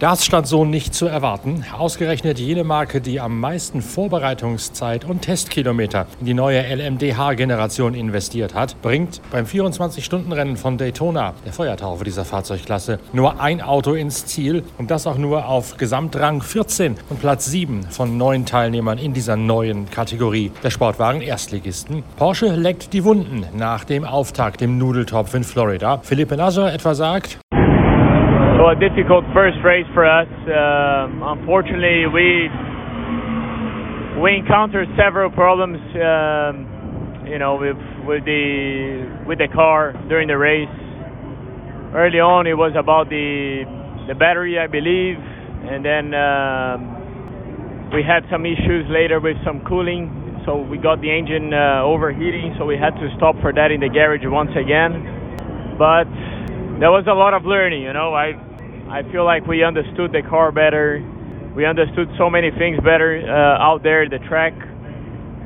Das stand so nicht zu erwarten. Ausgerechnet jene Marke, die am meisten Vorbereitungszeit und Testkilometer in die neue LMDH-Generation investiert hat, bringt beim 24-Stunden-Rennen von Daytona, der Feuertaufe dieser Fahrzeugklasse, nur ein Auto ins Ziel und das auch nur auf Gesamtrang 14 und Platz 7 von neun Teilnehmern in dieser neuen Kategorie der Sportwagen-Erstligisten. Porsche leckt die Wunden nach dem Auftakt im Nudeltopf in Florida. Philippe Nasser etwa sagt, Well, a difficult first race for us. Um, unfortunately, we we encountered several problems. Um, you know, with with the with the car during the race. Early on, it was about the the battery, I believe, and then um, we had some issues later with some cooling. So we got the engine uh, overheating, so we had to stop for that in the garage once again. But there was a lot of learning, you know. I I feel like we understood the car better. We understood so many things better uh, out there the track.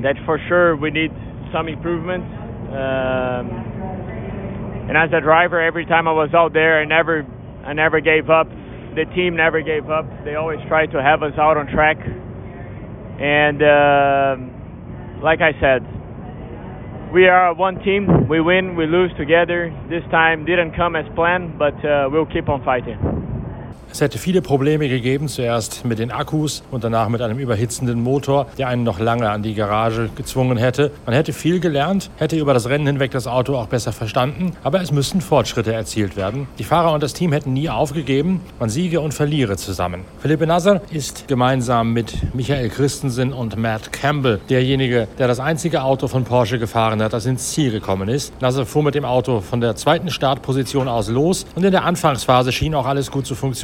That for sure we need some improvement. Um, and as a driver, every time I was out there, I never, I never gave up. The team never gave up. They always tried to have us out on track. And uh, like I said, we are one team. We win, we lose together. This time didn't come as planned, but uh, we'll keep on fighting. Es hätte viele Probleme gegeben, zuerst mit den Akkus und danach mit einem überhitzenden Motor, der einen noch lange an die Garage gezwungen hätte. Man hätte viel gelernt, hätte über das Rennen hinweg das Auto auch besser verstanden, aber es müssten Fortschritte erzielt werden. Die Fahrer und das Team hätten nie aufgegeben, man siege und verliere zusammen. Philippe Nasser ist gemeinsam mit Michael Christensen und Matt Campbell derjenige, der das einzige Auto von Porsche gefahren hat, das ins Ziel gekommen ist. Nasser fuhr mit dem Auto von der zweiten Startposition aus los und in der Anfangsphase schien auch alles gut zu funktionieren.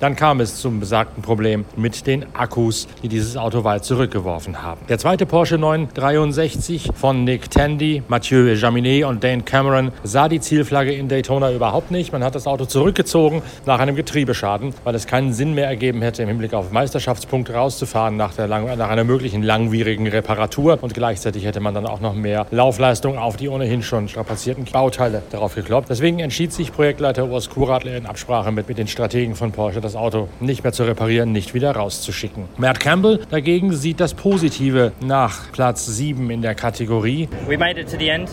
Dann kam es zum besagten Problem mit den Akkus, die dieses Auto weit zurückgeworfen haben. Der zweite Porsche 963 von Nick Tandy, Mathieu Jaminet und Dane Cameron sah die Zielflagge in Daytona überhaupt nicht. Man hat das Auto zurückgezogen nach einem Getriebeschaden, weil es keinen Sinn mehr ergeben hätte, im Hinblick auf Meisterschaftspunkte rauszufahren nach, der nach einer möglichen langwierigen Reparatur. Und gleichzeitig hätte man dann auch noch mehr Laufleistung auf die ohnehin schon strapazierten Bauteile darauf gekloppt. Deswegen entschied sich Projektleiter Urs Kuradler in Absprache mit, mit den Strategen von Porsche, das Auto nicht mehr zu reparieren, nicht wieder rauszuschicken. Matt Campbell dagegen sieht das Positive nach Platz 7 in der Kategorie. We made it to the end.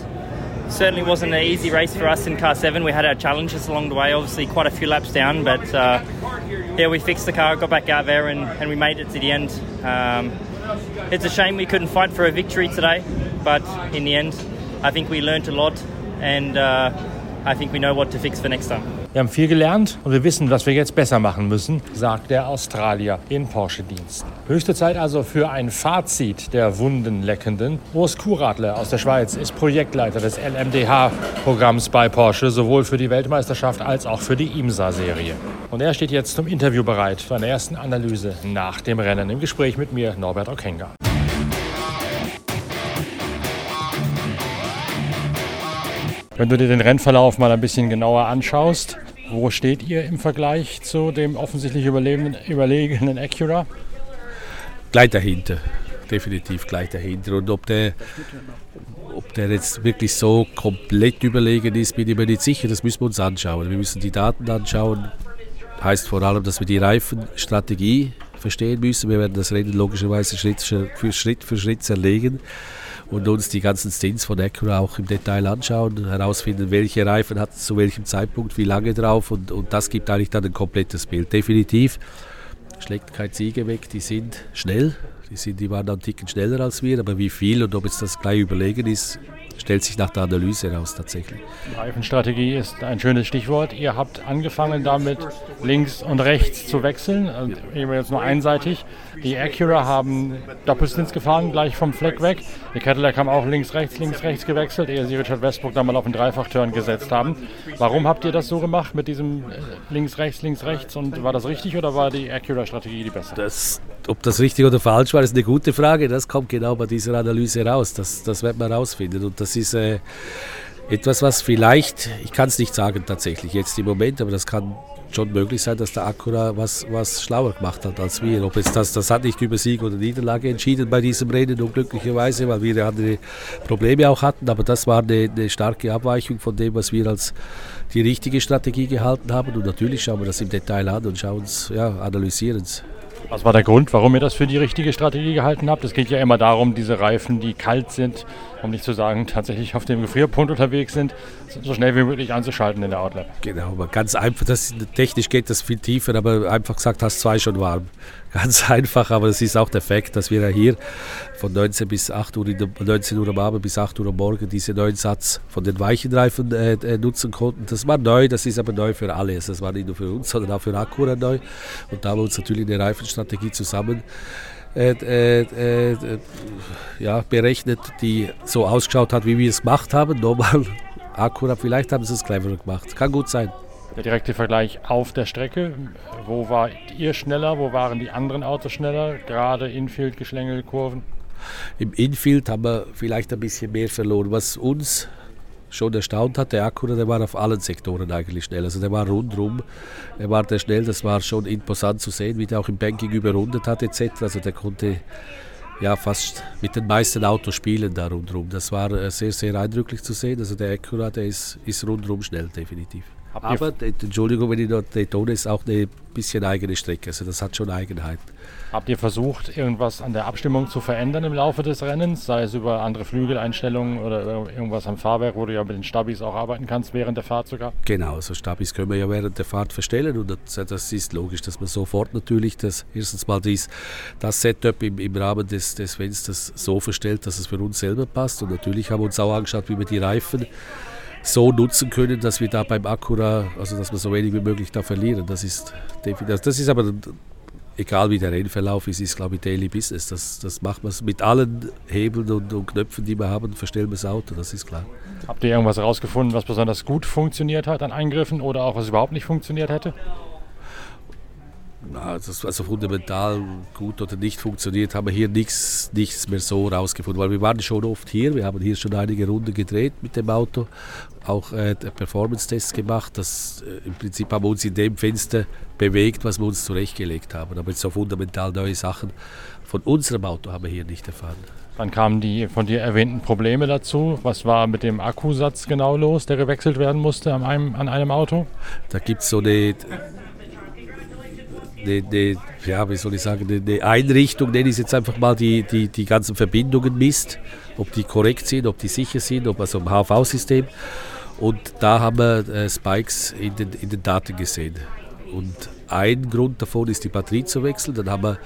Certainly wasn't an easy race for us in car seven. We had our challenges along the way, obviously quite a few laps down, but uh, yeah, we fixed the car, got back out there, and, and we made it to the end. Um, it's a shame we couldn't fight for a victory today, but in the end, I think we learned a lot, and uh, I think we know what to fix for next time. Wir haben viel gelernt und wir wissen, was wir jetzt besser machen müssen, sagt der Australier in Porsche-Diensten. Höchste Zeit also für ein Fazit der Wundenleckenden. Urs Kuradler aus der Schweiz ist Projektleiter des LMDH-Programms bei Porsche, sowohl für die Weltmeisterschaft als auch für die IMSA-Serie. Und er steht jetzt zum Interview bereit für eine ersten Analyse nach dem Rennen im Gespräch mit mir, Norbert Okenga. Wenn du dir den Rennverlauf mal ein bisschen genauer anschaust, wo steht ihr im Vergleich zu dem offensichtlich überlegenen Acura? Gleich dahinter, definitiv gleich dahinter. Und ob der, ob der jetzt wirklich so komplett überlegen ist, bin ich mir nicht sicher. Das müssen wir uns anschauen. Wir müssen die Daten anschauen. Heißt vor allem, dass wir die Reifenstrategie verstehen müssen. Wir werden das Rennen logischerweise Schritt für Schritt für Schritt zerlegen und uns die ganzen Stints von Acura auch im Detail anschauen, herausfinden, welche Reifen hat zu welchem Zeitpunkt, wie lange drauf und, und das gibt eigentlich dann ein komplettes Bild. Definitiv schlägt kein Siege weg, die sind schnell, die, sind, die waren einen Ticken schneller als wir, aber wie viel und ob jetzt das gleich überlegen ist, stellt sich nach der Analyse heraus tatsächlich. Reifenstrategie ist ein schönes Stichwort. Ihr habt angefangen damit, links und rechts zu wechseln. Also jetzt nur einseitig. Die Acura haben Doppelstints gefahren, gleich vom Fleck weg. Die Cadillac haben auch links, rechts, links, rechts gewechselt, ehe sie Richard Westbrook dann mal auf den Dreifachturn gesetzt haben. Warum habt ihr das so gemacht mit diesem äh, links, rechts, links, rechts? Und war das richtig oder war die Acura-Strategie die bessere? Das, ob das richtig oder falsch war, ist eine gute Frage. Das kommt genau bei dieser Analyse raus. Das, das wird man herausfinden. Und das ist äh, etwas, was vielleicht, ich kann es nicht sagen tatsächlich jetzt im Moment, aber das kann schon möglich sein, dass der Acura was, was schlauer gemacht hat als wir. Ob jetzt das, das hat nicht über Sieg oder Niederlage entschieden bei diesem Rennen, unglücklicherweise, weil wir andere Probleme auch hatten. Aber das war eine, eine starke Abweichung von dem, was wir als die richtige Strategie gehalten haben. Und natürlich schauen wir das im Detail an und schauen es, ja, analysieren es. Was war der Grund, warum ihr das für die richtige Strategie gehalten habt? Es geht ja immer darum, diese Reifen, die kalt sind, um nicht zu sagen, tatsächlich auf dem Gefrierpunkt unterwegs sind, so schnell wie möglich anzuschalten in der Outlap. Genau, aber ganz einfach, das, technisch geht das viel tiefer, aber einfach gesagt, hast zwei schon warm. Ganz einfach, aber es ist auch der Fakt, dass wir ja hier von 19 bis 8 Uhr, 19 Uhr am Abend bis 8 Uhr am Morgen diesen neuen Satz von den weichen Reifen äh, äh, nutzen konnten. Das war neu, das ist aber neu für alle. Das war nicht nur für uns, sondern auch für Acura neu. Und da haben wir uns natürlich eine Reifenstrategie zusammen äh, äh, äh, ja, berechnet, die so ausgeschaut hat, wie wir es gemacht haben. Normal Acura, vielleicht haben sie es cleverer gemacht. Kann gut sein. Der direkte Vergleich auf der Strecke. Wo war ihr schneller? Wo waren die anderen Autos schneller? Gerade Infield, Geschlängel, Kurven? Im Infield haben wir vielleicht ein bisschen mehr verloren. Was uns schon erstaunt hat, der Acura, der war auf allen Sektoren eigentlich schnell. Also der war rundrum, er war der schnell, das war schon imposant zu sehen, wie der auch im Banking überrundet hat etc. Also der konnte ja fast mit den meisten Autos spielen da rundherum. Das war äh, sehr, sehr eindrücklich zu sehen. Also der Acura, der ist, ist rundherum schnell, definitiv. Aber, Entschuldigung, wenn ich dort Daytona ist auch eine bisschen eigene Strecke, also das hat schon Eigenheiten. Habt ihr versucht, irgendwas an der Abstimmung zu verändern im Laufe des Rennens, sei es über andere Flügeleinstellungen oder irgendwas am Fahrwerk, wo du ja mit den Stabis auch arbeiten kannst während der Fahrt sogar? Genau, so also Stabis können wir ja während der Fahrt verstellen und das, das ist logisch, dass man sofort natürlich das erstens mal dies, das Setup im, im Rahmen des, des Fensters so verstellt, dass es für uns selber passt und natürlich haben wir uns auch angeschaut, wie wir die Reifen so nutzen können, dass wir da beim Acura, also dass wir so wenig wie möglich da verlieren. Das ist das ist aber egal wie der Rennverlauf ist, ist glaube ich Daily Business. Das, das macht man mit allen Hebeln und, und Knöpfen, die wir haben, verstellen wir das Auto, das ist klar. Habt ihr irgendwas herausgefunden, was besonders gut funktioniert hat an Eingriffen oder auch was überhaupt nicht funktioniert hätte? Also fundamental gut oder nicht funktioniert, haben wir hier nichts, nichts mehr so rausgefunden, weil wir waren schon oft hier, wir haben hier schon einige Runden gedreht mit dem Auto, auch äh, Performance-Tests gemacht, das äh, im Prinzip haben wir uns in dem Fenster bewegt, was wir uns zurechtgelegt haben, aber so fundamental neue Sachen von unserem Auto haben wir hier nicht erfahren. Dann kamen die von dir erwähnten Probleme dazu. Was war mit dem Akkusatz genau los, der gewechselt werden musste an einem, an einem Auto? Da gibt es so eine eine, eine, ja, wie soll ich sagen, eine Einrichtung, nenne ich jetzt einfach mal, die, die die ganzen Verbindungen misst, ob die korrekt sind, ob die sicher sind, ob also im HV-System. Und da haben wir äh, Spikes in den, in den Daten gesehen. Und ein Grund davon ist die Batterie zu wechseln. Dann haben wir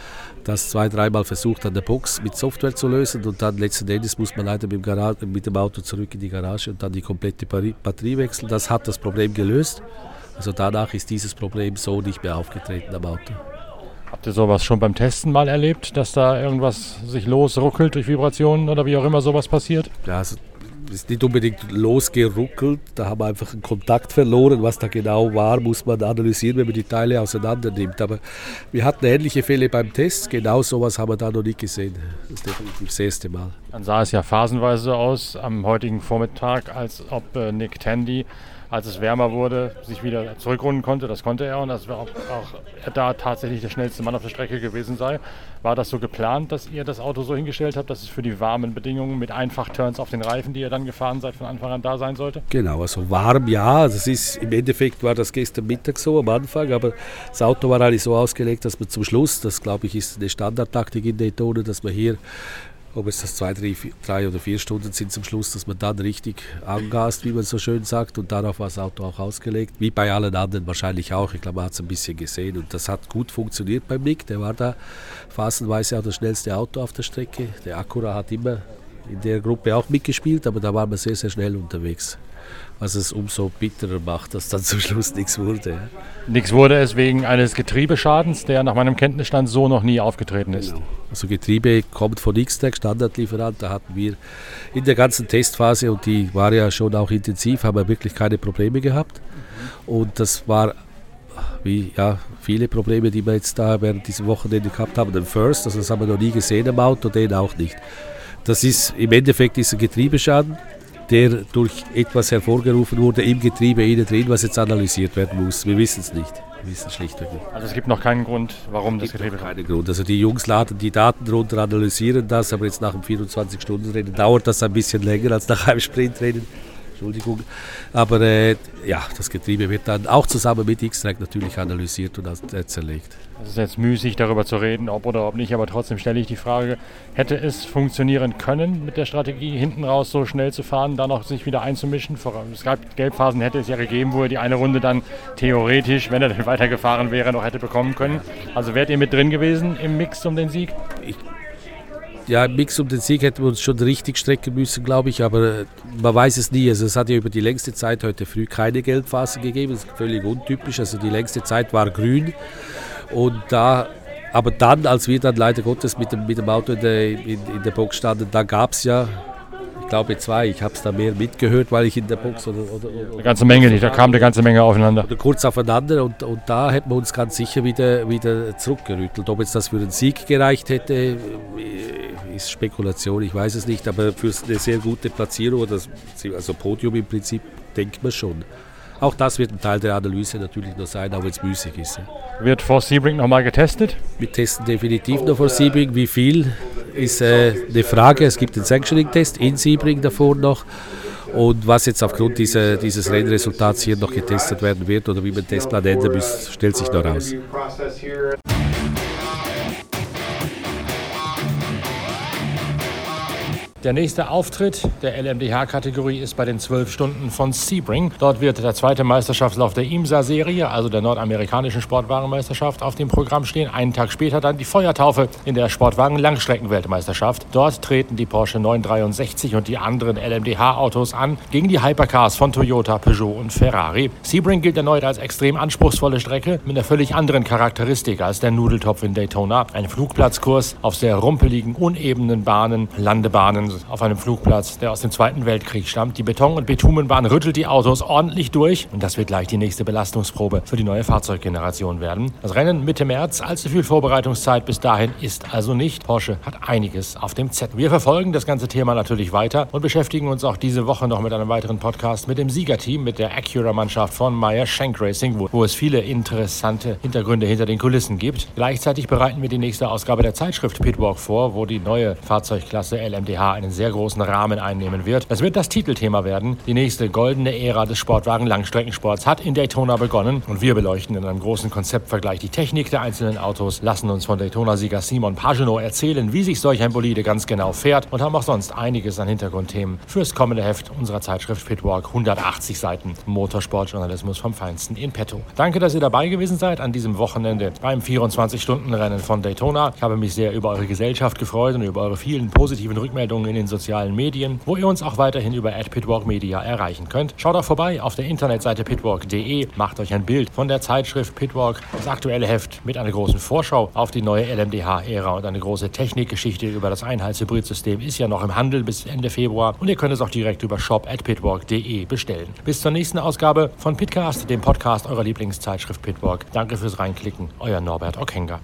das zwei, dreimal versucht an der Box mit Software zu lösen und dann letzten Endes muss man leider mit dem, mit dem Auto zurück in die Garage und dann die komplette Batterie wechseln. Das hat das Problem gelöst. Also danach ist dieses Problem so nicht mehr aufgetreten am Auto. Habt ihr sowas schon beim Testen mal erlebt, dass da irgendwas sich losruckelt durch Vibrationen oder wie auch immer sowas passiert? Ja, also ist nicht unbedingt losgeruckelt, da haben wir einfach einen Kontakt verloren. Was da genau war, muss man analysieren, wenn man die Teile auseinander nimmt. Aber wir hatten ähnliche Fälle beim Test, genau sowas haben wir da noch nicht gesehen. Das ist definitiv das erste Mal. Dann sah es ja phasenweise aus am heutigen Vormittag, als ob äh, Nick Tandy als es wärmer wurde, sich wieder zurückrunden konnte. Das konnte er und dass auch, auch er da tatsächlich der schnellste Mann auf der Strecke gewesen sei. War das so geplant, dass ihr das Auto so hingestellt habt, dass es für die warmen Bedingungen mit Einfach-Turns auf den Reifen, die ihr dann gefahren seid, von Anfang an da sein sollte? Genau, also warm ja. Das ist, Im Endeffekt war das gestern Mittag so am Anfang, aber das Auto war eigentlich so ausgelegt, dass man zum Schluss, das glaube ich ist eine Standardtaktik in Daytona, dass man hier ob es das zwei, drei, drei oder vier Stunden sind zum Schluss, dass man dann richtig angast, wie man so schön sagt. Und darauf war das Auto auch ausgelegt. Wie bei allen anderen wahrscheinlich auch. Ich glaube, man hat es ein bisschen gesehen. Und das hat gut funktioniert beim Nick. Der war da phasenweise auch das schnellste Auto auf der Strecke. Der Acura hat immer in der Gruppe auch mitgespielt, aber da waren wir sehr, sehr schnell unterwegs was es umso bitterer macht, dass dann zum Schluss nichts wurde. Nichts wurde es wegen eines Getriebeschadens, der nach meinem Kenntnisstand so noch nie aufgetreten ist. Genau. Also Getriebe kommt von X-Tech, Standardlieferant. Da hatten wir in der ganzen Testphase, und die war ja schon auch intensiv, haben wir wirklich keine Probleme gehabt. Und das war wie ja, viele Probleme, die wir jetzt da während diesem Wochenende gehabt haben. Den First, also das haben wir noch nie gesehen am Auto, den auch nicht. Das ist im Endeffekt ist ein Getriebeschaden der durch etwas hervorgerufen wurde im Getriebe innen drin, was jetzt analysiert werden muss. Wir wissen es nicht. Wir wissen schlichtweg nicht. Also es gibt noch keinen Grund, warum das Getriebe... Keinen Grund. Also die Jungs laden die Daten runter, analysieren das, aber jetzt nach dem 24-Stunden-Rennen dauert das ein bisschen länger als nach einem Sprintrennen. Entschuldigung. Aber äh, ja, das Getriebe wird dann auch zusammen mit X-Track natürlich analysiert und äh, zerlegt. Es ist jetzt müßig, darüber zu reden, ob oder ob nicht, aber trotzdem stelle ich die Frage, hätte es funktionieren können mit der Strategie, hinten raus so schnell zu fahren, dann noch sich wieder einzumischen? Es gab Gelbphasen, hätte es ja gegeben, wo er die eine Runde dann theoretisch, wenn er denn weitergefahren wäre, noch hätte bekommen können. Also wärt ihr mit drin gewesen im Mix um den Sieg? Ich ja, im Mix um den Sieg hätten wir uns schon richtig strecken müssen, glaube ich, aber äh, man weiß es nie. Also es hat ja über die längste Zeit heute früh keine Gelbphase gegeben, das ist völlig untypisch. Also die längste Zeit war grün und da aber dann, als wir dann leider Gottes mit dem, mit dem Auto in der, in, in der Box standen, da gab es ja glaube zwei. Ich habe es da mehr mitgehört, weil ich in der Box oder, oder, oder eine ganze Menge nicht. Da kam eine ganze Menge aufeinander. Oder kurz aufeinander und, und da hätten wir uns ganz sicher wieder, wieder zurückgerüttelt. Ob jetzt das für den Sieg gereicht hätte, äh, ist Spekulation. Ich weiß es nicht, aber für eine sehr gute Platzierung, also Podium im Prinzip, denkt man schon. Auch das wird ein Teil der Analyse natürlich noch sein, auch wenn es müßig ist. Wird vor Sebring nochmal getestet? Wir testen definitiv noch vor Sebring. Wie viel ist äh, eine Frage. Es gibt den Sanctioning-Test in Sebring davor noch. Und was jetzt aufgrund dieser, dieses Rennresultats hier noch getestet werden wird oder wie man den Testplan ändern muss, stellt sich noch raus. Der nächste Auftritt der LMDH-Kategorie ist bei den 12 Stunden von Sebring. Dort wird der zweite Meisterschaftslauf der IMSA-Serie, also der nordamerikanischen Sportwagenmeisterschaft, auf dem Programm stehen. Einen Tag später dann die Feuertaufe in der Sportwagen-Langstreckenweltmeisterschaft. Dort treten die Porsche 963 und die anderen LMDH-Autos an gegen die Hypercars von Toyota, Peugeot und Ferrari. Sebring gilt erneut als extrem anspruchsvolle Strecke mit einer völlig anderen Charakteristik als der Nudeltopf in Daytona. Ein Flugplatzkurs auf sehr rumpeligen, unebenen Bahnen, Landebahnen auf einem Flugplatz, der aus dem Zweiten Weltkrieg stammt. Die Beton- und Bitumenbahn rüttelt die Autos ordentlich durch und das wird gleich die nächste Belastungsprobe für die neue Fahrzeuggeneration werden. Das Rennen Mitte März, allzu viel Vorbereitungszeit bis dahin ist also nicht. Porsche hat einiges auf dem Zettel. Wir verfolgen das ganze Thema natürlich weiter und beschäftigen uns auch diese Woche noch mit einem weiteren Podcast mit dem Siegerteam, mit der Acura-Mannschaft von Meyer Shank Racing, wo, wo es viele interessante Hintergründe hinter den Kulissen gibt. Gleichzeitig bereiten wir die nächste Ausgabe der Zeitschrift Pitwalk vor, wo die neue Fahrzeugklasse LMDH einen sehr großen Rahmen einnehmen wird. Das wird das Titelthema werden. Die nächste goldene Ära des Sportwagen-Langstreckensports hat in Daytona begonnen und wir beleuchten in einem großen Konzeptvergleich die Technik der einzelnen Autos, lassen uns von Daytona-Sieger Simon Pagenaud erzählen, wie sich solch ein Bolide ganz genau fährt und haben auch sonst einiges an Hintergrundthemen fürs kommende Heft unserer Zeitschrift Pitwalk. 180 Seiten Motorsportjournalismus vom Feinsten in petto. Danke, dass ihr dabei gewesen seid an diesem Wochenende beim 24-Stunden-Rennen von Daytona. Ich habe mich sehr über eure Gesellschaft gefreut und über eure vielen positiven Rückmeldungen in den sozialen Medien, wo ihr uns auch weiterhin über @pitwalkmedia erreichen könnt. Schaut auch vorbei auf der Internetseite pitwalk.de, macht euch ein Bild von der Zeitschrift Pitwalk, das aktuelle Heft mit einer großen Vorschau auf die neue LMDH-Ära und eine große Technikgeschichte über das Einheitshybridsystem ist ja noch im Handel bis Ende Februar und ihr könnt es auch direkt über shop@pitwalk.de bestellen. Bis zur nächsten Ausgabe von Pitcast, dem Podcast eurer Lieblingszeitschrift Pitwalk. Danke fürs Reinklicken, euer Norbert Okenga.